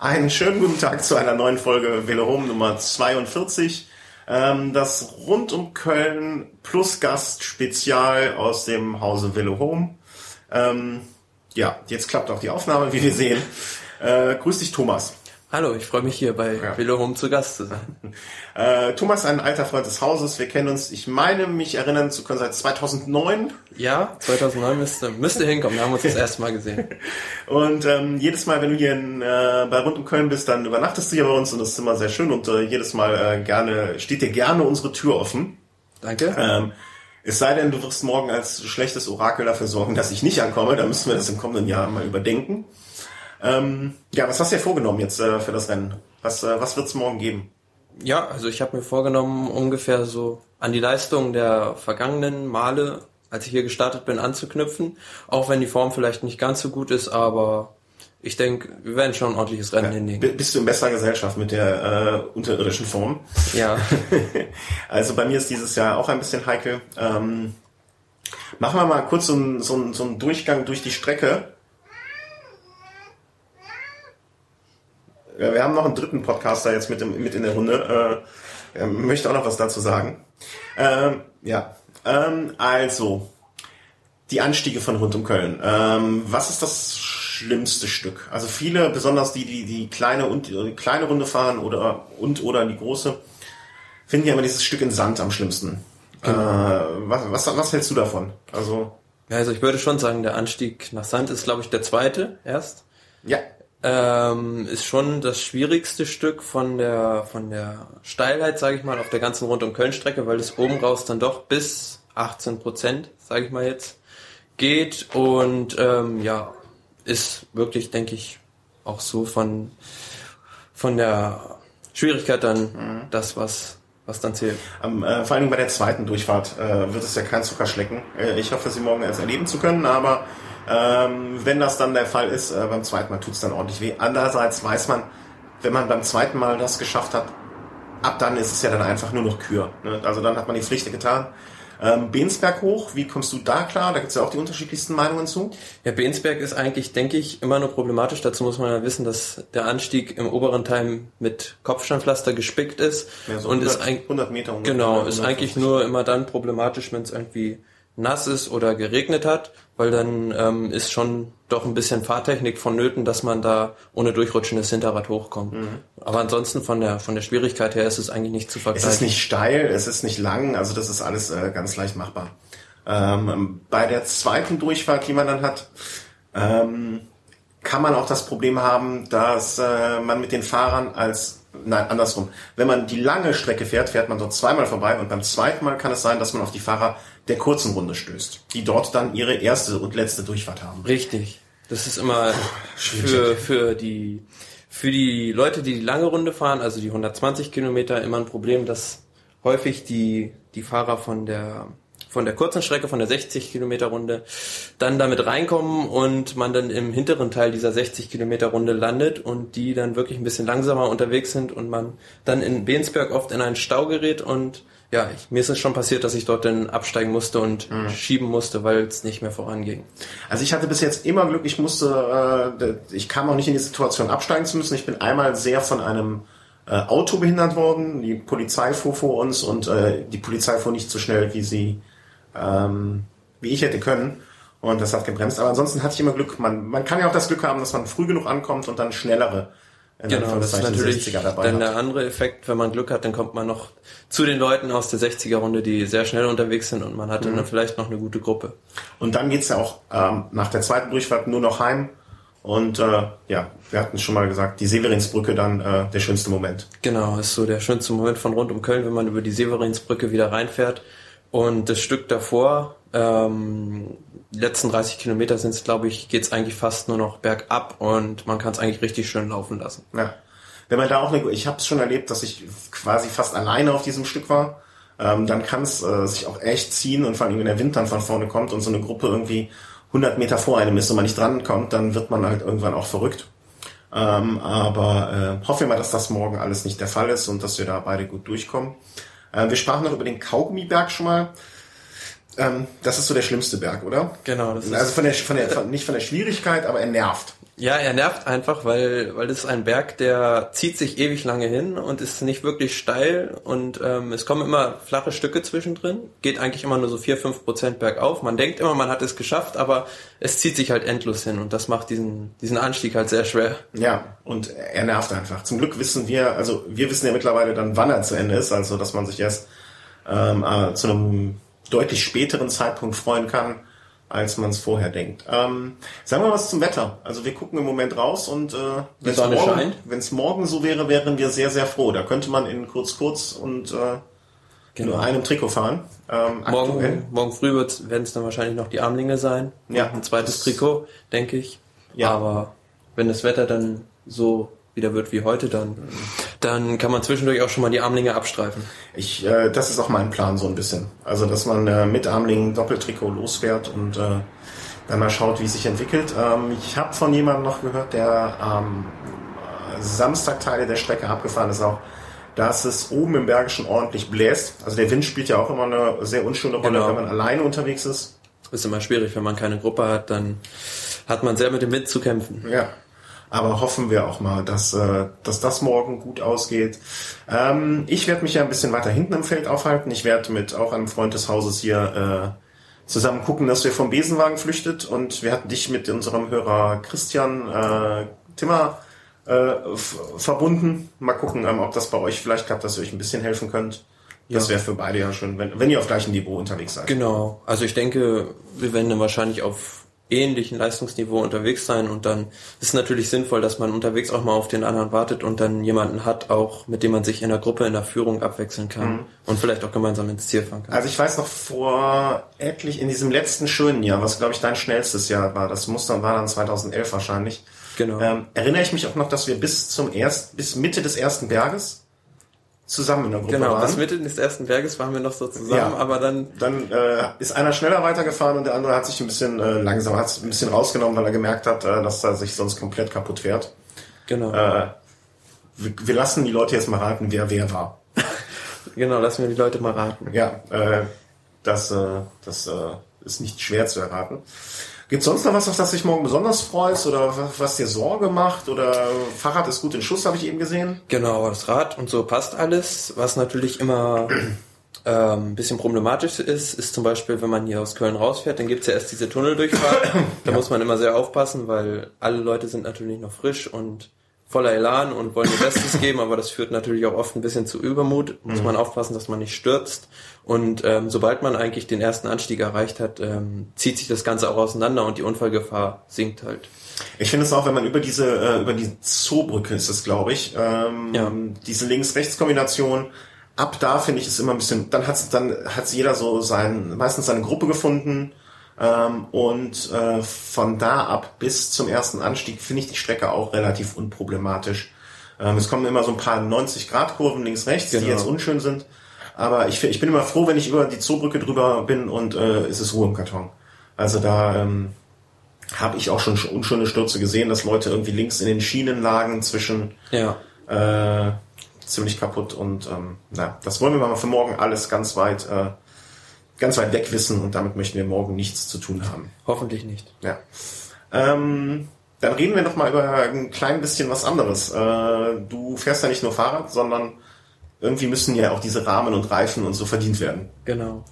Einen schönen guten Tag zu einer neuen Folge Velo Home Nummer 42. Ähm, das rund um Köln plus Gast Spezial aus dem Hause Velo Home. Ähm, ja, jetzt klappt auch die Aufnahme, wie wir sehen. Äh, grüß dich, Thomas. Hallo, ich freue mich hier bei ja. Velo Home zu Gast zu sein. Äh, Thomas ein alter Freund des Hauses. Wir kennen uns, ich meine, mich erinnern zu können seit 2009. Ja, 2009 müsste, müsste hinkommen. Wir haben uns das erste Mal gesehen. und ähm, jedes Mal, wenn du hier in, äh, bei Rund um Köln bist, dann übernachtest du hier bei uns und das ist immer sehr schön und äh, jedes Mal äh, gerne steht dir gerne unsere Tür offen. Danke. Ähm, es sei denn, du wirst morgen als schlechtes Orakel dafür sorgen, dass ich nicht ankomme. Dann müssen wir das im kommenden Jahr mal überdenken. Ähm, ja, was hast du dir vorgenommen jetzt äh, für das Rennen? Was, äh, was wird es morgen geben? Ja, also ich habe mir vorgenommen, ungefähr so an die Leistung der vergangenen Male, als ich hier gestartet bin, anzuknüpfen. Auch wenn die Form vielleicht nicht ganz so gut ist, aber ich denke, wir werden schon ein ordentliches Rennen ja, hinlegen. Bist du in besserer Gesellschaft mit der äh, unterirdischen Form? Ja. also bei mir ist dieses Jahr auch ein bisschen heikel. Ähm, machen wir mal kurz so einen, so, so einen Durchgang durch die Strecke. Wir haben noch einen dritten Podcaster jetzt mit, im, mit in der Runde. Äh, er möchte auch noch was dazu sagen. Ähm, ja, ähm, also die Anstiege von rund um Köln. Ähm, was ist das schlimmste Stück? Also viele, besonders die, die die kleine und die kleine Runde fahren oder und oder die große, finden ja immer dieses Stück in Sand am schlimmsten. Genau. Äh, was, was, was hältst du davon? Also ja, also ich würde schon sagen, der Anstieg nach Sand ist, glaube ich, der zweite erst. Ja ähm, ist schon das schwierigste Stück von der von der Steilheit, sage ich mal, auf der ganzen Rund um Köln Strecke, weil es oben raus dann doch bis 18 Prozent, sage ich mal jetzt, geht und ähm, ja ist wirklich, denke ich, auch so von von der Schwierigkeit dann mhm. das was was dann zählt. Um, äh, vor allem bei der zweiten Durchfahrt äh, wird es ja kein Zuckerschlecken. Äh, ich hoffe, sie morgen erst erleben zu können, aber ähm, wenn das dann der Fall ist, äh, beim zweiten Mal tut es dann ordentlich weh. Andererseits weiß man, wenn man beim zweiten Mal das geschafft hat, ab dann ist es ja dann einfach nur noch Kür. Ne? Also dann hat man die Pflicht getan. Ähm, Bensberg hoch, wie kommst du da klar? Da gibt es ja auch die unterschiedlichsten Meinungen zu. Ja, Bensberg ist eigentlich, denke ich, immer nur problematisch. Dazu muss man ja wissen, dass der Anstieg im oberen Teil mit Kopfsteinpflaster gespickt ist. Ja, so und 100, ist 100 Meter ungefähr. Genau, ist eigentlich nur immer dann problematisch, wenn es irgendwie nass ist oder geregnet hat, weil dann ähm, ist schon doch ein bisschen Fahrtechnik vonnöten, dass man da ohne durchrutschendes Hinterrad hochkommt. Mhm. Aber ansonsten von der von der Schwierigkeit her ist es eigentlich nicht zu vergleichen. Es ist nicht steil, es ist nicht lang, also das ist alles äh, ganz leicht machbar. Ähm, bei der zweiten Durchfahrt, die man dann hat, ähm, kann man auch das Problem haben, dass äh, man mit den Fahrern als nein, andersrum. Wenn man die lange Strecke fährt, fährt man dort zweimal vorbei und beim zweiten Mal kann es sein, dass man auf die Fahrer der kurzen Runde stößt, die dort dann ihre erste und letzte Durchfahrt haben. Richtig. Das ist immer für, für die, für die Leute, die die lange Runde fahren, also die 120 Kilometer, immer ein Problem, dass häufig die, die Fahrer von der von der kurzen Strecke, von der 60 Kilometer Runde, dann damit reinkommen und man dann im hinteren Teil dieser 60 Kilometer Runde landet und die dann wirklich ein bisschen langsamer unterwegs sind und man dann in Bensberg oft in einen Stau gerät und ja, ich, mir ist es schon passiert, dass ich dort dann absteigen musste und mhm. schieben musste, weil es nicht mehr voranging. Also ich hatte bis jetzt immer Glück, ich musste, äh, ich kam auch nicht in die Situation absteigen zu müssen. Ich bin einmal sehr von einem äh, Auto behindert worden. Die Polizei fuhr vor uns und äh, die Polizei fuhr nicht so schnell, wie sie ähm, wie ich hätte können. Und das hat gebremst. Aber ansonsten hatte ich immer Glück. Man, man kann ja auch das Glück haben, dass man früh genug ankommt und dann schnellere Genau, das ist natürlich dann der andere Effekt, wenn man Glück hat, dann kommt man noch zu den Leuten aus der 60er-Runde, die sehr schnell unterwegs sind und man hat mhm. dann vielleicht noch eine gute Gruppe. Und dann geht's ja auch ähm, nach der zweiten Durchfahrt nur noch heim und äh, ja, wir hatten schon mal gesagt, die Severinsbrücke dann äh, der schönste Moment. Genau, ist so der schönste Moment von rund um Köln, wenn man über die Severinsbrücke wieder reinfährt und das Stück davor, ähm, die letzten 30 Kilometer sind es, glaube ich, geht es eigentlich fast nur noch bergab und man kann es eigentlich richtig schön laufen lassen. Ja. Wenn man da auch eine, ich habe es schon erlebt, dass ich quasi fast alleine auf diesem Stück war, ähm, dann kann es äh, sich auch echt ziehen und vor allem, wenn der Wind dann von vorne kommt und so eine Gruppe irgendwie 100 Meter vor einem ist und man nicht drankommt, dann wird man halt irgendwann auch verrückt. Ähm, aber äh, hoffen wir mal, dass das morgen alles nicht der Fall ist und dass wir da beide gut durchkommen. Äh, wir sprachen noch über den Kaugummiberg schon mal. Ähm, das ist so der schlimmste Berg, oder? Genau. Das also von der, von der, von, nicht von der Schwierigkeit, aber er nervt. Ja, er nervt einfach, weil, weil das ist ein Berg, der zieht sich ewig lange hin und ist nicht wirklich steil und ähm, es kommen immer flache Stücke zwischendrin, geht eigentlich immer nur so vier fünf Prozent bergauf. Man denkt immer, man hat es geschafft, aber es zieht sich halt endlos hin und das macht diesen, diesen Anstieg halt sehr schwer. Ja, und er nervt einfach. Zum Glück wissen wir, also wir wissen ja mittlerweile dann, wann er zu Ende ist, also dass man sich erst ähm, äh, zu einem deutlich späteren Zeitpunkt freuen kann als man es vorher denkt. Ähm, sagen wir was zum Wetter. Also wir gucken im Moment raus und äh, wenn es morgen, wenn's morgen so wäre, wären wir sehr, sehr froh. Da könnte man in kurz kurz und äh, genau. nur einem Trikot fahren. Ähm, morgen, morgen früh werden es dann wahrscheinlich noch die Armlinge sein. Ja. Ein zweites Trikot, denke ich. Ja. Aber wenn das Wetter dann so wieder wird wie heute, dann, dann kann man zwischendurch auch schon mal die Armlinge abstreifen. Ich, äh, das ist auch mein Plan so ein bisschen. Also, dass man äh, mit Armlingen Doppeltrikot losfährt und äh, dann mal schaut, wie es sich entwickelt. Ähm, ich habe von jemandem noch gehört, der am äh, Samstag Teile der Strecke abgefahren ist auch, dass es oben im Bergischen ordentlich bläst. Also der Wind spielt ja auch immer eine sehr unschöne Rolle, genau. wenn man alleine unterwegs ist. Ist immer schwierig, wenn man keine Gruppe hat, dann hat man sehr mit dem Wind zu kämpfen. Ja, aber hoffen wir auch mal, dass, äh, dass das morgen gut ausgeht. Ähm, ich werde mich ja ein bisschen weiter hinten im Feld aufhalten. Ich werde mit auch einem Freund des Hauses hier äh, zusammen gucken, dass wir vom Besenwagen flüchtet. Und wir hatten dich mit unserem Hörer Christian äh, Timmer äh, verbunden. Mal gucken, ähm, ob das bei euch vielleicht klappt, dass ihr euch ein bisschen helfen könnt. Das wäre für beide ja schön, wenn, wenn ihr auf gleichem Niveau unterwegs seid. Genau. Also ich denke, wir werden dann wahrscheinlich auf ähnlichen Leistungsniveau unterwegs sein und dann ist es natürlich sinnvoll, dass man unterwegs auch mal auf den anderen wartet und dann jemanden hat, auch mit dem man sich in der Gruppe in der Führung abwechseln kann mhm. und vielleicht auch gemeinsam ins Ziel fahren kann. Also ich weiß noch vor etlich in diesem letzten schönen Jahr, was glaube ich dein schnellstes Jahr war, das muss dann war dann 2011 wahrscheinlich. Genau. Ähm, erinnere ich mich auch noch, dass wir bis zum erst bis Mitte des ersten Berges zusammen in der Gruppe genau, waren. Genau, bis Mitte des ersten Berges waren wir noch so zusammen, ja, aber dann... Dann äh, ist einer schneller weitergefahren und der andere hat sich ein bisschen äh, langsam, hat ein bisschen rausgenommen, weil er gemerkt hat, äh, dass er sich sonst komplett kaputt fährt. Genau. Äh, wir, wir lassen die Leute jetzt mal raten, wer wer war. genau, lassen wir die Leute mal raten. Ja, äh, das, äh, das äh, ist nicht schwer zu erraten. Gibt sonst noch was, auf das dich morgen besonders freust oder was dir Sorge macht? Oder Fahrrad ist gut in Schuss, habe ich eben gesehen. Genau, das Rad und so passt alles. Was natürlich immer ähm, ein bisschen problematisch ist, ist zum Beispiel, wenn man hier aus Köln rausfährt, dann gibt's ja erst diese Tunneldurchfahrt. da ja. muss man immer sehr aufpassen, weil alle Leute sind natürlich noch frisch und voller Elan und wollen ihr Bestes geben, aber das führt natürlich auch oft ein bisschen zu Übermut. Muss mhm. man aufpassen, dass man nicht stürzt. Und ähm, sobald man eigentlich den ersten Anstieg erreicht hat, ähm, zieht sich das Ganze auch auseinander und die Unfallgefahr sinkt halt. Ich finde es auch, wenn man über diese äh, über die Zoobrücke ist es, glaube ich, ähm, ja. diese Links-Rechts-Kombination. Ab da finde ich es immer ein bisschen. Dann hat dann hat's jeder so sein meistens seine Gruppe gefunden ähm, und äh, von da ab bis zum ersten Anstieg finde ich die Strecke auch relativ unproblematisch. Ähm, es kommen immer so ein paar 90-Grad-Kurven links, rechts, genau. die jetzt unschön sind. Aber ich, ich bin immer froh, wenn ich über die Zoobrücke drüber bin und äh, es ist Ruhe im Karton. Also da ähm, habe ich auch schon unschöne Stürze gesehen, dass Leute irgendwie links in den Schienen lagen zwischen ja. äh, ziemlich kaputt und ähm, na, das wollen wir mal für morgen alles ganz weit äh, ganz weit weg wissen und damit möchten wir morgen nichts zu tun haben. Hoffentlich nicht. Ja. Ähm, dann reden wir noch mal über ein klein bisschen was anderes. Äh, du fährst ja nicht nur Fahrrad, sondern irgendwie müssen ja auch diese Rahmen und Reifen und so verdient werden. Genau.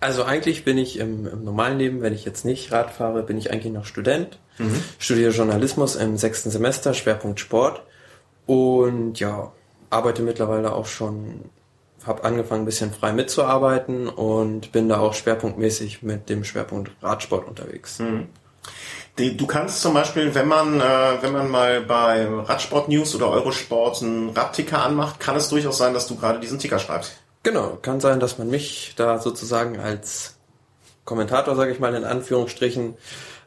Also eigentlich bin ich im, im normalen Leben, wenn ich jetzt nicht Rad fahre, bin ich eigentlich noch Student. Mhm. Studiere Journalismus im sechsten Semester, Schwerpunkt Sport. Und ja, arbeite mittlerweile auch schon habe angefangen, ein bisschen frei mitzuarbeiten und bin da auch schwerpunktmäßig mit dem Schwerpunkt Radsport unterwegs. Mhm. Du kannst zum Beispiel, wenn man, äh, wenn man mal bei Radsport News oder Eurosport einen Radticker anmacht, kann es durchaus sein, dass du gerade diesen Ticker schreibst. Genau, kann sein, dass man mich da sozusagen als Kommentator, sage ich mal in Anführungsstrichen,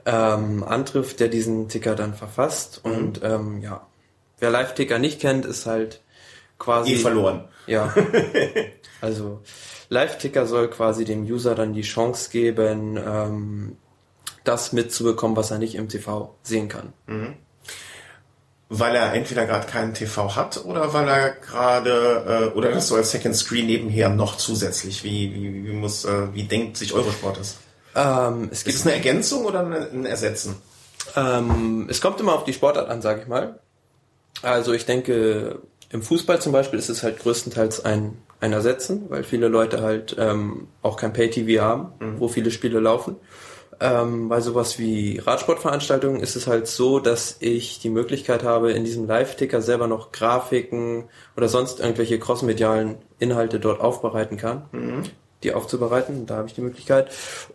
ähm, antrifft, der diesen Ticker dann verfasst. Mhm. Und ähm, ja, wer Live-Ticker nicht kennt, ist halt quasi. Eh verloren. Ja. Also Live-Ticker soll quasi dem User dann die Chance geben, ähm, das mitzubekommen, was er nicht im TV sehen kann. Mhm. weil er entweder gerade keinen TV hat oder weil er gerade äh, oder das so als Second Screen nebenher noch zusätzlich. Wie, wie, wie muss äh, wie denkt sich Eurosport das? Ähm, es Ist gibt es eine Ergänzung oder ein ein Ersetzen? Ähm, es kommt immer auf die Sportart an, sage ich mal. Also ich denke, im Fußball zum Beispiel ist es halt größtenteils ein, ein Ersetzen, weil viele Leute halt ähm, auch kein Pay-TV haben, wo viele Spiele laufen. Ähm, bei sowas wie Radsportveranstaltungen ist es halt so, dass ich die Möglichkeit habe, in diesem Live-Ticker selber noch Grafiken oder sonst irgendwelche crossmedialen Inhalte dort aufbereiten kann die aufzubereiten. Da habe ich die Möglichkeit.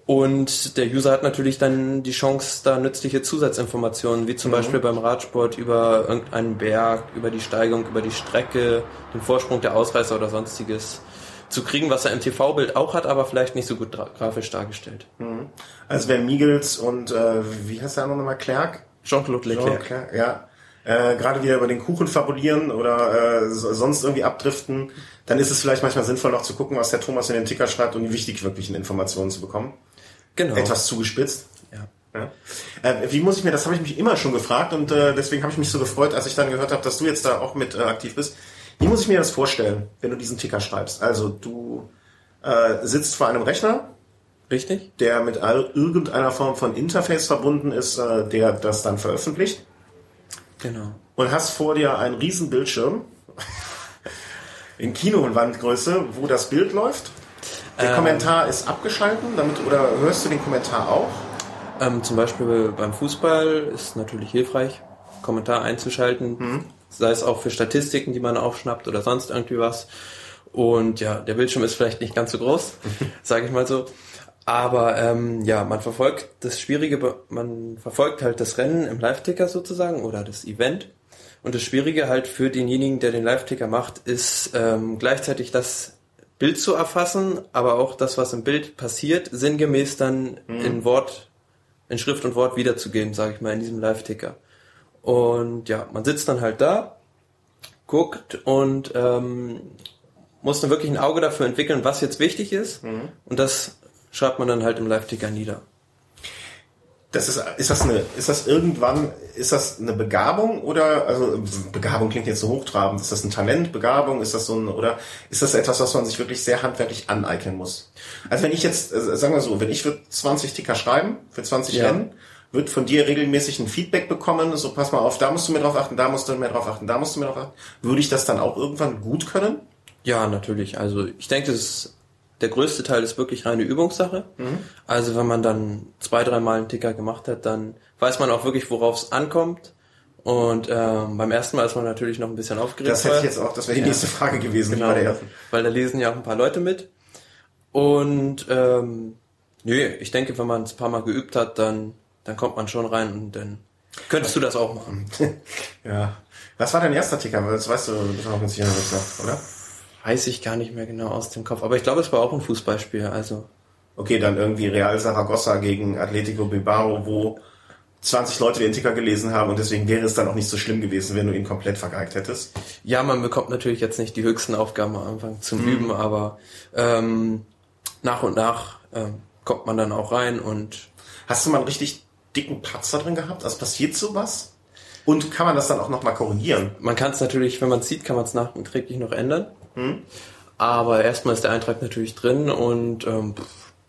Und der User hat natürlich dann die Chance, da nützliche Zusatzinformationen, wie zum Beispiel beim Radsport über irgendeinen Berg, über die Steigung, über die Strecke, den Vorsprung der Ausreißer oder sonstiges zu kriegen, was er im TV-Bild auch hat, aber vielleicht nicht so gut grafisch dargestellt. Also wer Miegels und äh, wie heißt der andere nochmal Clerc? Jean-Claude Jean Leclerc. Clerc, ja. Äh, gerade wieder über den Kuchen fabulieren oder äh, so- sonst irgendwie abdriften, dann ist es vielleicht manchmal sinnvoll noch zu gucken, was der Thomas in den Ticker schreibt, um die wichtig wirklichen Informationen zu bekommen. Genau. Etwas zugespitzt. Ja. Ja. Äh, wie muss ich mir, das habe ich mich immer schon gefragt und äh, deswegen habe ich mich so gefreut, als ich dann gehört habe, dass du jetzt da auch mit äh, aktiv bist. Wie muss ich mir das vorstellen, wenn du diesen Ticker schreibst? Also du äh, sitzt vor einem Rechner, Richtig? der mit all, irgendeiner Form von Interface verbunden ist, äh, der das dann veröffentlicht Genau. und hast vor dir einen riesen Bildschirm in Kinowandgröße, wo das Bild läuft. Der Ähm. Kommentar ist abgeschalten, damit oder hörst du den Kommentar auch? Ähm, zum Beispiel beim Fußball ist natürlich hilfreich, Kommentar einzuschalten, sei es auch für Statistiken, die man aufschnappt oder sonst irgendwie was. Und ja, der Bildschirm ist vielleicht nicht ganz so groß, sage ich mal so. Aber ähm, ja, man verfolgt das Schwierige, man verfolgt halt das Rennen im Live-Ticker sozusagen oder das Event. Und das Schwierige halt für denjenigen, der den Live-Ticker macht, ist ähm, gleichzeitig das Bild zu erfassen, aber auch das, was im Bild passiert, sinngemäß dann in Wort, in Schrift und Wort wiederzugeben, sage ich mal, in diesem Live-Ticker. Und ja, man sitzt dann halt da, guckt und ähm, muss dann wirklich ein Auge dafür entwickeln, was jetzt wichtig ist. Und das schreibt man dann halt im Live-Ticker nieder. Das ist, ist das eine, ist das irgendwann, ist das eine Begabung oder, also Begabung klingt jetzt so hochtrabend, ist das ein Talent, Begabung, ist das so ein, oder ist das etwas, was man sich wirklich sehr handwerklich aneignen muss? Also wenn ich jetzt, äh, sagen wir so, wenn ich für 20 Ticker schreiben, für 20 Ja. Rennen, wird von dir regelmäßig ein Feedback bekommen, so pass mal auf, da musst du mir drauf achten, da musst du mir drauf achten, da musst du mir drauf achten. Würde ich das dann auch irgendwann gut können? Ja, natürlich. Also ich denke, das ist, der größte Teil ist wirklich reine Übungssache. Also wenn man dann zwei, dreimal einen Ticker gemacht hat, dann weiß man auch wirklich, worauf es ankommt. Und ähm, beim ersten Mal ist man natürlich noch ein bisschen aufgeregt. Das hätte ich jetzt auch, das wäre die nächste Frage gewesen, Genau, bei der ersten. weil da lesen ja auch ein paar Leute mit. Und ähm, nö, ich denke, wenn man es ein paar Mal geübt hat, dann, dann kommt man schon rein und dann könntest du das auch machen. Ja. Was war dein erster Ticker? Das weißt du, du bist auch mit Sicherheit nicht noch, oder? Weiß ich gar nicht mehr genau aus dem Kopf. Aber ich glaube, es war auch ein Fußballspiel. Also Okay, dann irgendwie Real Saragossa gegen Atletico Bilbao, wo 20 Leute den Ticker gelesen haben und deswegen wäre es dann auch nicht so schlimm gewesen, wenn du ihn komplett vergeigt hättest. ja, man bekommt natürlich jetzt nicht die höchsten Aufgaben am Anfang zum Üben, aber ähm, nach und nach ähm, kommt man dann auch rein und Hast du mal einen richtig dicken Patzer drin gehabt? Also passiert sowas? Und kann man das dann auch nochmal korrigieren? man kann es natürlich, wenn man es sieht, kann man es nachträglich noch ändern. Aber erstmal ist der Eintrag natürlich drin und ähm,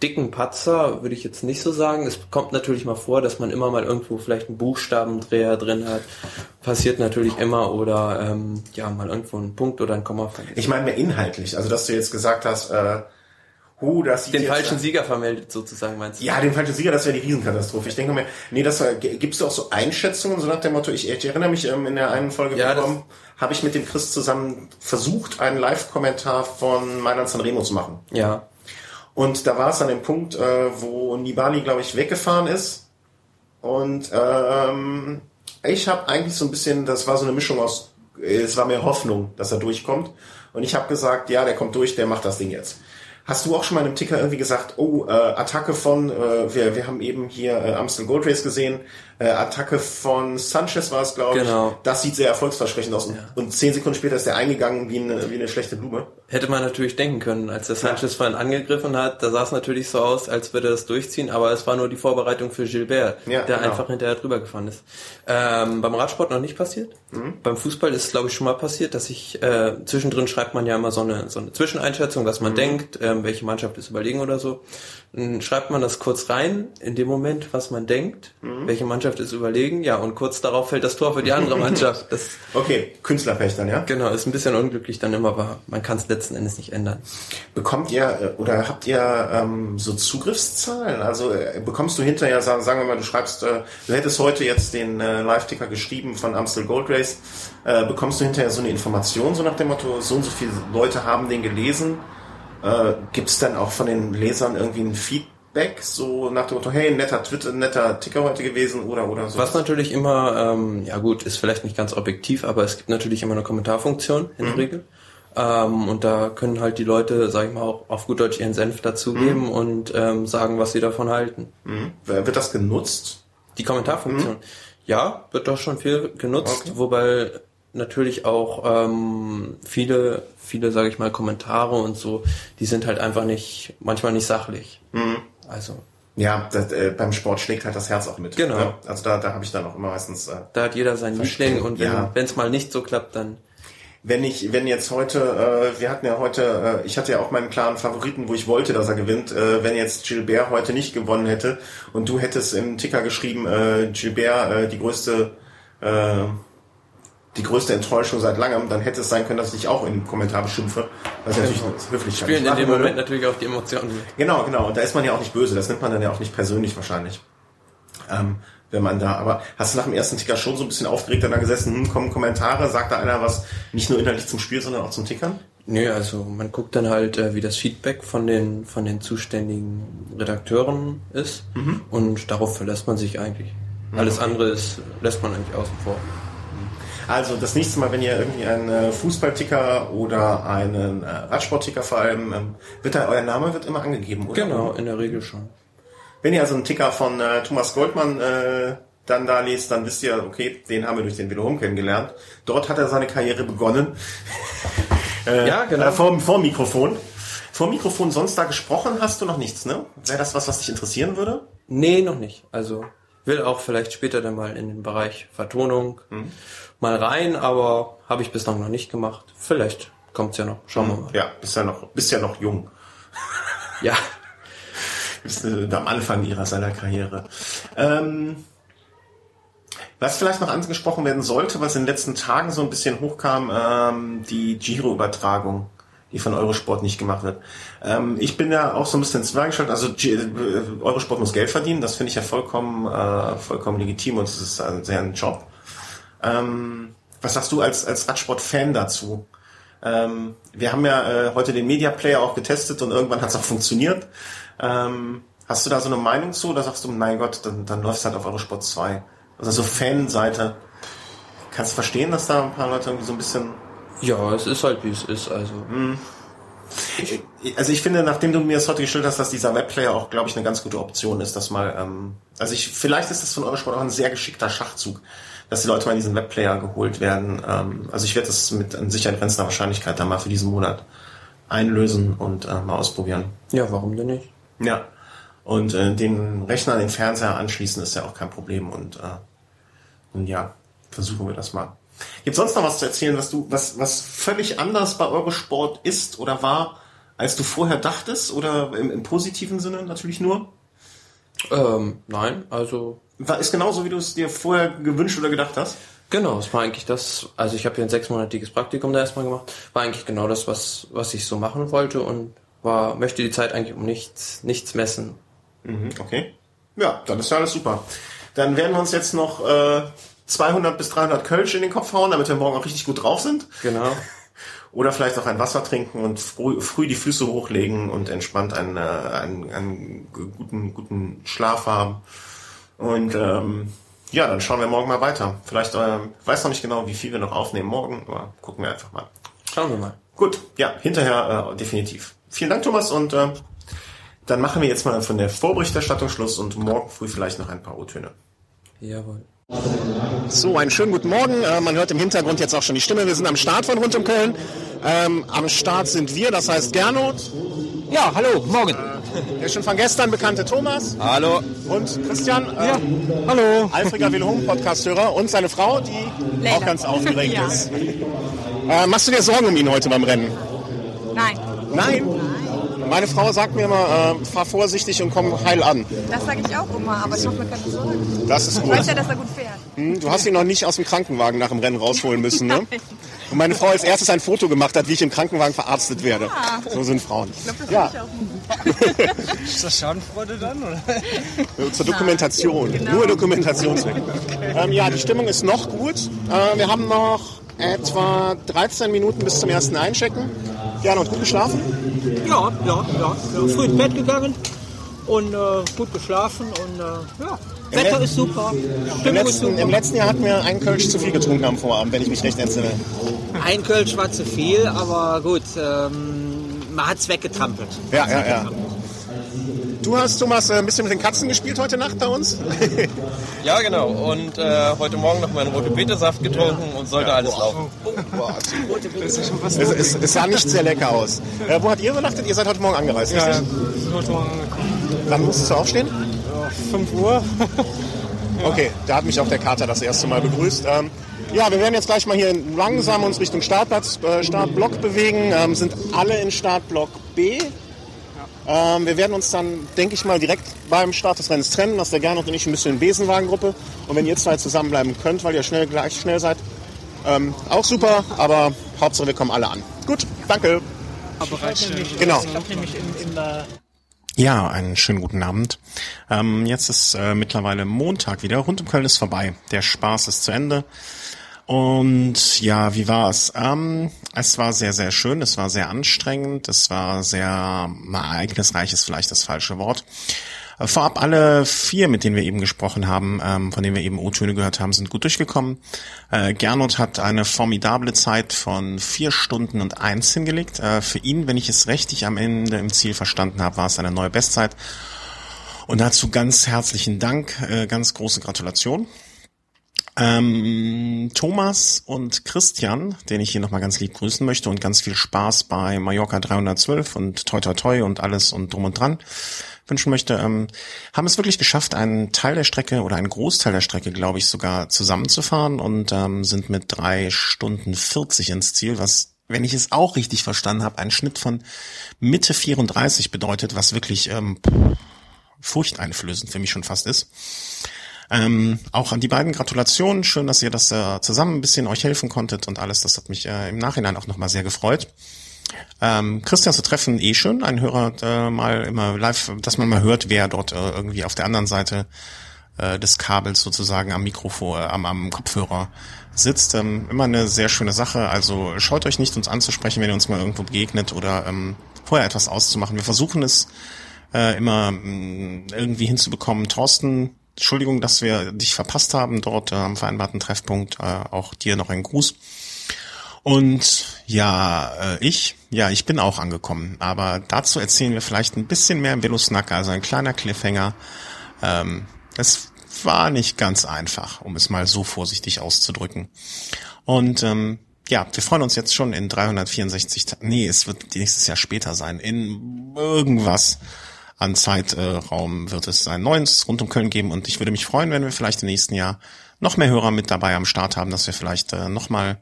dicken Patzer würde ich jetzt nicht so sagen. Es kommt natürlich mal vor, dass man immer mal irgendwo vielleicht einen Buchstabendreher drin hat. Passiert natürlich immer oder ähm, ja mal irgendwo einen Punkt oder ein Komma. Ich meine mehr inhaltlich. Also, dass du jetzt gesagt hast, äh, hu, das sieht Den falschen Sieger vermeldet sozusagen, meinst du? Ja, den falschen Sieger, das wäre die Riesenkatastrophe. Ich denke mir, nee, das war, g- gibst du auch so Einschätzungen, so nach dem Motto, ich, ich erinnere mich, ähm, in der einen Folge Ja, bekommen, habe ich mit dem Chris zusammen versucht, einen Live-Kommentar von Mailand Sanremo zu machen. Ja. Und da war es an dem Punkt, äh, wo Nibali, glaube ich, weggefahren ist. Und ähm, ich habe eigentlich so ein bisschen, das war so eine Mischung aus, äh, es war mehr Hoffnung, dass er durchkommt. Und ich habe gesagt, ja, der kommt durch, der macht das Ding jetzt. Hast du auch schon mal in einem Ticker irgendwie gesagt, oh, äh, Attacke von, äh, wir, wir haben eben hier äh, Amstel Gold Race gesehen, äh, Attacke von Sanchez war es, glaube Genau. ich. Das sieht sehr erfolgsversprechend aus. Und, Ja. und zehn Sekunden später ist der eingegangen wie eine, wie eine schlechte Blume. Hätte man natürlich denken können, als der Sanchez vorhin angegriffen hat, da sah es natürlich so aus, als würde er das durchziehen, aber es war nur die Vorbereitung für Gilbert, Ja, der genau. einfach hinterher drüber gefahren ist. Ähm, beim Radsport noch nicht passiert. Mhm. Beim Fußball ist es, glaube ich, schon mal passiert, dass ich, äh, zwischendrin schreibt man ja immer so eine, so eine Zwischeneinschätzung, was Mhm. man denkt, ähm, welche Mannschaft ist überlegen oder so. Dann schreibt man das kurz rein, in dem Moment, was man denkt, Mhm. welche Mannschaft ist überlegen, ja, und kurz darauf fällt das Tor für die andere Mannschaft. Das, Okay, Künstlerpech dann, ja? genau, ist ein bisschen unglücklich dann immer, aber man kann es letzten Endes nicht ändern. Bekommt ihr äh, oder habt ihr ähm, so Zugriffszahlen? Also äh, bekommst du hinterher, sagen, sagen wir mal, du schreibst, äh, du hättest heute jetzt den äh, Live-Ticker geschrieben von Amstel Gold Race, äh, bekommst du hinterher so eine Information, so nach dem Motto, so und so viele Leute haben den gelesen? Äh, Gibt es dann auch von den Lesern irgendwie ein Feedback, so nach dem Motto, hey, netter Twitter, netter Ticker heute gewesen oder oder so? Was natürlich immer, ähm, ja gut, ist vielleicht nicht ganz objektiv, aber es gibt natürlich immer eine Kommentarfunktion in der Regel. Ähm, und da können halt die Leute, sag ich mal, auch auf gut Deutsch ihren Senf dazugeben und ähm, sagen, was sie davon halten. Mhm. Wird das genutzt? Die Kommentarfunktion. Ja, wird doch schon viel genutzt, Okay. wobei natürlich auch ähm, viele, viele, sage ich mal, Kommentare und so, die sind halt einfach nicht, manchmal nicht sachlich. Also Ja, das, äh, beim Sport schlägt halt das Herz auch mit. Genau. Ja, also da, da habe ich dann auch immer meistens äh, da hat jeder sein Verstehe, Liebling und wenn ja. es mal nicht so klappt, dann wenn ich, wenn jetzt heute, äh, wir hatten ja heute, äh, ich hatte ja auch meinen klaren Favoriten, wo ich wollte, dass er gewinnt. Äh, wenn jetzt Gilbert heute nicht gewonnen hätte und du hättest im Ticker geschrieben, äh, Gilbert äh, die größte, äh, die größte Enttäuschung seit langem, dann hätte es sein können, dass ich dich auch im Kommentar beschimpfe. Was ich natürlich höflich spielen in dem Moment natürlich auch die Emotionen. Genau, genau. Und da ist man ja auch nicht böse. Das nimmt man dann ja auch nicht persönlich wahrscheinlich. Ähm, wenn man da, aber hast du nach dem ersten Ticker schon so ein bisschen aufgeregt da gesessen, hm, kommen Kommentare, sagt da einer was nicht nur inhaltlich zum Spiel, sondern auch zum Tickern? Nö, also man guckt dann halt, äh, wie das Feedback von den von den zuständigen Redakteuren ist und darauf verlässt man sich eigentlich. Alles andere ist, lässt man eigentlich außen vor. Also das nächste Mal, wenn ihr irgendwie einen äh, Fußballticker oder einen äh, Radsportticker vor allem, ähm, wird da euer Name wird immer angegeben, oder? Genau, in der Regel schon. Wenn ihr also einen Ticker von äh, Thomas Goldmann äh, dann da lest, dann wisst ihr, okay, den haben wir durch den Velo Home kennengelernt. Dort hat er seine Karriere begonnen. äh, Ja, genau. Äh, vor, vor Mikrofon. Vor Mikrofon sonst da gesprochen hast du noch nichts, ne? Wäre das was, was dich interessieren würde? Nee, noch nicht. Also will auch vielleicht später dann mal in den Bereich Vertonung mal rein, aber habe ich bislang noch nicht gemacht. Vielleicht kommt's ja noch. Schauen wir mal. Ja, bist ja noch, bist ja noch jung. Ja. Bist äh, am Anfang ihrer seiner Karriere. Ähm, was vielleicht noch angesprochen werden sollte, was in den letzten Tagen so ein bisschen hochkam, ähm, die Giro-Übertragung, die von Eurosport nicht gemacht wird. Ähm, ich bin ja auch so ein bisschen zweigeschaltet. Also G äh, Eurosport muss Geld verdienen, das finde ich ja vollkommen, äh, vollkommen legitim und es ist ein sehr ein Job. Ähm, was sagst du als, als Radsport-Fan dazu? Ähm, wir haben ja äh, heute den Media Player auch getestet und irgendwann hat es auch funktioniert. Ähm, hast du da so eine Meinung zu oder sagst du, mein Gott, dann, dann läuft es halt auf Eurosport 2? Also so Fanseite. Kannst du verstehen, dass da ein paar Leute irgendwie so ein bisschen... Ja, es ist halt wie es ist. Also Also ich finde, nachdem du mir das heute gestellt hast, dass dieser Webplayer auch, glaube ich, eine ganz gute Option ist, dass mal... Ähm, also ich, vielleicht ist das von Eurosport auch ein sehr geschickter Schachzug, dass die Leute mal in diesen Webplayer geholt werden. Ähm, also ich werde das mit an sicher grenzender Wahrscheinlichkeit dann mal für diesen Monat einlösen und äh, mal ausprobieren. ja, warum denn nicht? Ja. Und äh, den Rechner an den Fernseher anschließen ist ja auch kein Problem. Und, äh, und ja, versuchen wir das mal. Gibt sonst noch was zu erzählen, was du, was, was völlig anders bei Eurosport ist oder war, als du vorher dachtest? Oder im, im positiven Sinne natürlich nur? Ähm, nein, also War, ist genauso, wie du es dir vorher gewünscht oder gedacht hast? Genau, es war eigentlich das, also ich habe hier ein sechsmonatiges Praktikum da erstmal gemacht, war eigentlich genau das, was, was ich so machen wollte und war, möchte die Zeit eigentlich um nichts, nichts messen. Mhm, okay. Ja, dann ist ja alles super. Dann werden wir uns jetzt noch äh, 200 bis 300 Kölsch in den Kopf hauen, damit wir morgen auch richtig gut drauf sind. Genau. Oder vielleicht auch ein Wasser trinken und früh, früh die Füße hochlegen und entspannt einen, äh, einen, einen guten, guten Schlaf haben. Und ähm, ja, dann schauen wir morgen mal weiter. Vielleicht, ähm, weiß noch nicht genau, wie viel wir noch aufnehmen morgen, aber gucken wir einfach mal. Schauen wir mal. Gut, ja, hinterher äh, definitiv. Vielen Dank, Thomas, und äh, dann machen wir jetzt mal von der Vorberichterstattung Schluss und morgen früh vielleicht noch ein paar O-Töne. Jawohl. So, einen schönen guten Morgen. Äh, man hört im Hintergrund jetzt auch schon die Stimme. Wir sind am Start von Rund um Köln. Ähm, am Start sind wir, das heißt Gernot. Ja, hallo, morgen. Äh, der schon von gestern bekannte Thomas. Hallo. Und Christian. Äh, ja, hallo. Alfriger Wilhelm, Podcast-Hörer. Und seine Frau, die Leila. auch ganz aufgeregt ja. ist. Äh, machst du dir Sorgen um ihn heute beim Rennen? Nein. Nein? Meine Frau sagt mir immer, äh, fahr vorsichtig und komm heil an. Das sage ich auch immer, aber ich mache mir keine Sorgen. Das ist gut. Ich weiß ja, dass er gut fährt. Hm, du hast ihn noch nicht aus dem Krankenwagen nach dem Rennen rausholen müssen, ne? Und meine Frau als erstes ein Foto gemacht hat, wie ich im Krankenwagen verarztet werde. Ah. So sind Frauen. Ich glaube, das ja. ich auch. ist das Schadenfreude dann? Oder? Zur Dokumentation. Genau. Nur Dokumentationszweck. Okay. Ähm, ja, die Stimmung ist noch gut. Äh, wir haben noch etwa 13 Minuten bis zum ersten Einchecken. Ja, noch gut geschlafen? Ja, ja, ja. ja. Früh ins Bett gegangen und äh, gut geschlafen und äh, ja. Im Wetter ist super. Im letzten, super. Im letzten, Jahr hatten wir einen Kölsch zu viel getrunken am Vorabend, wenn ich mich recht entsinne. Ein Kölsch war zu viel, aber gut, ähm, man hat es weggetrampelt. Ja, ja, ja. Du hast, Thomas, äh, ein bisschen mit den Katzen gespielt heute Nacht bei uns? ja, genau. Und äh, heute Morgen noch meinen rote Betesaft getrunken und sollte ja, alles boah. laufen. Oh, boah. es, es, es, sah nicht sehr lecker aus. Äh, wo hat ihr übernachtet? Ihr seid heute Morgen angereist, ja, richtig? Ja, sind heute Morgen angekommen. Wann musstest du aufstehen? Ja, 5 Uhr. okay, da hat mich auch der Kater das erste Mal begrüßt. Ähm, ja, wir werden jetzt gleich mal hier langsam uns Richtung Startplatz, äh, Startblock bewegen. Ähm, sind alle in Startblock B. Ähm, wir werden uns dann, denke ich mal, direkt beim Start des Rennens trennen, dass der Gernot und ich ein bisschen in Besenwagengruppe. Und wenn ihr zwei zusammenbleiben könnt, weil ihr schnell gleich schnell seid, ähm, auch super, aber Hauptsache wir kommen alle an. Gut, danke. Aber nämlich, genau. Im, im, äh ja, einen schönen guten Abend. Ähm, jetzt ist äh, mittlerweile Montag wieder. Rund um Köln ist vorbei. Der Spaß ist zu Ende. Und ja, wie war's? Ähm, es war sehr, sehr schön, es war sehr anstrengend, es war sehr ereignisreich ist vielleicht das falsche Wort. Vorab alle vier, mit denen wir eben gesprochen haben, ähm, von denen wir eben O-Töne gehört haben, sind gut durchgekommen. Äh, Gernot hat eine formidable Zeit von vier Stunden und eins hingelegt. Äh, für ihn, wenn ich es richtig am Ende im Ziel verstanden habe, war es eine neue Bestzeit. Und dazu ganz herzlichen Dank, äh, ganz große Gratulation. Ähm, Thomas und Christian, den ich hier nochmal ganz lieb grüßen möchte und ganz viel Spaß bei Mallorca 312 und Toi Toi Toi und alles und drum und dran wünschen möchte, ähm, haben es wirklich geschafft, einen Teil der Strecke oder einen Großteil der Strecke, glaube ich, sogar zusammenzufahren und ähm, sind mit drei Stunden 40 ins Ziel, was wenn ich es auch richtig verstanden habe, ein Schnitt von Mitte 34 bedeutet, was wirklich ähm, furchteinflößend für mich schon fast ist. Ähm, auch an die beiden Gratulationen. Schön, dass ihr das äh, zusammen ein bisschen euch helfen konntet und alles. Das hat mich äh, im Nachhinein auch nochmal sehr gefreut. Ähm, Christian zu treffen, eh schön. Ein Hörer äh, mal immer live, dass man mal hört, wer dort äh, irgendwie auf der anderen Seite äh, des Kabels sozusagen am Mikrofon, äh, am, am Kopfhörer sitzt. Ähm, immer eine sehr schöne Sache. Also schaut euch nicht, uns anzusprechen, wenn ihr uns mal irgendwo begegnet oder ähm, vorher etwas auszumachen. Wir versuchen es äh, immer mh, mm, irgendwie hinzubekommen. Thorsten Entschuldigung, dass wir dich verpasst haben dort äh, am vereinbarten Treffpunkt. Äh, auch dir noch ein Gruß. Und ja, äh, ich, ja, ich bin auch angekommen. Aber dazu erzählen wir vielleicht ein bisschen mehr im Velosnack, also ein kleiner Cliffhanger. Ähm, es war nicht ganz einfach, um es mal so vorsichtig auszudrücken. Und ähm, ja, wir freuen uns jetzt schon in 364 Tagen. Nee, es wird nächstes Jahr später sein. In irgendwas an Zeitraum wird es ein neues rund um Köln geben und ich würde mich freuen, wenn wir vielleicht im nächsten Jahr noch mehr Hörer mit dabei am Start haben, dass wir vielleicht äh, nochmal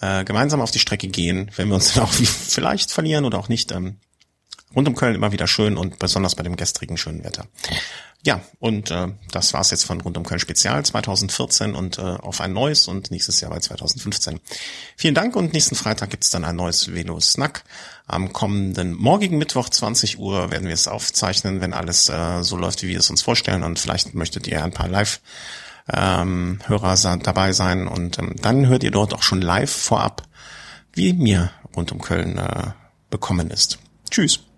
äh, gemeinsam auf die Strecke gehen, wenn wir uns dann auch vielleicht verlieren oder auch nicht. Ähm, rund um Köln immer wieder schön und besonders bei dem gestrigen schönen Wetter. Ja, und äh, das war's jetzt von Rund um Köln Spezial 2014 und äh, auf ein neues und nächstes Jahr bei 2015. Vielen Dank und nächsten Freitag gibt's dann ein neues Velo Snack. Am kommenden morgigen Mittwoch 20 Uhr werden wir es aufzeichnen, wenn alles äh, so läuft, wie wir es uns vorstellen und vielleicht möchtet ihr ein paar Live ähm, Hörer dabei sein und ähm, dann hört ihr dort auch schon live vorab, wie mir rund um Köln äh, bekommen ist. Tschüss.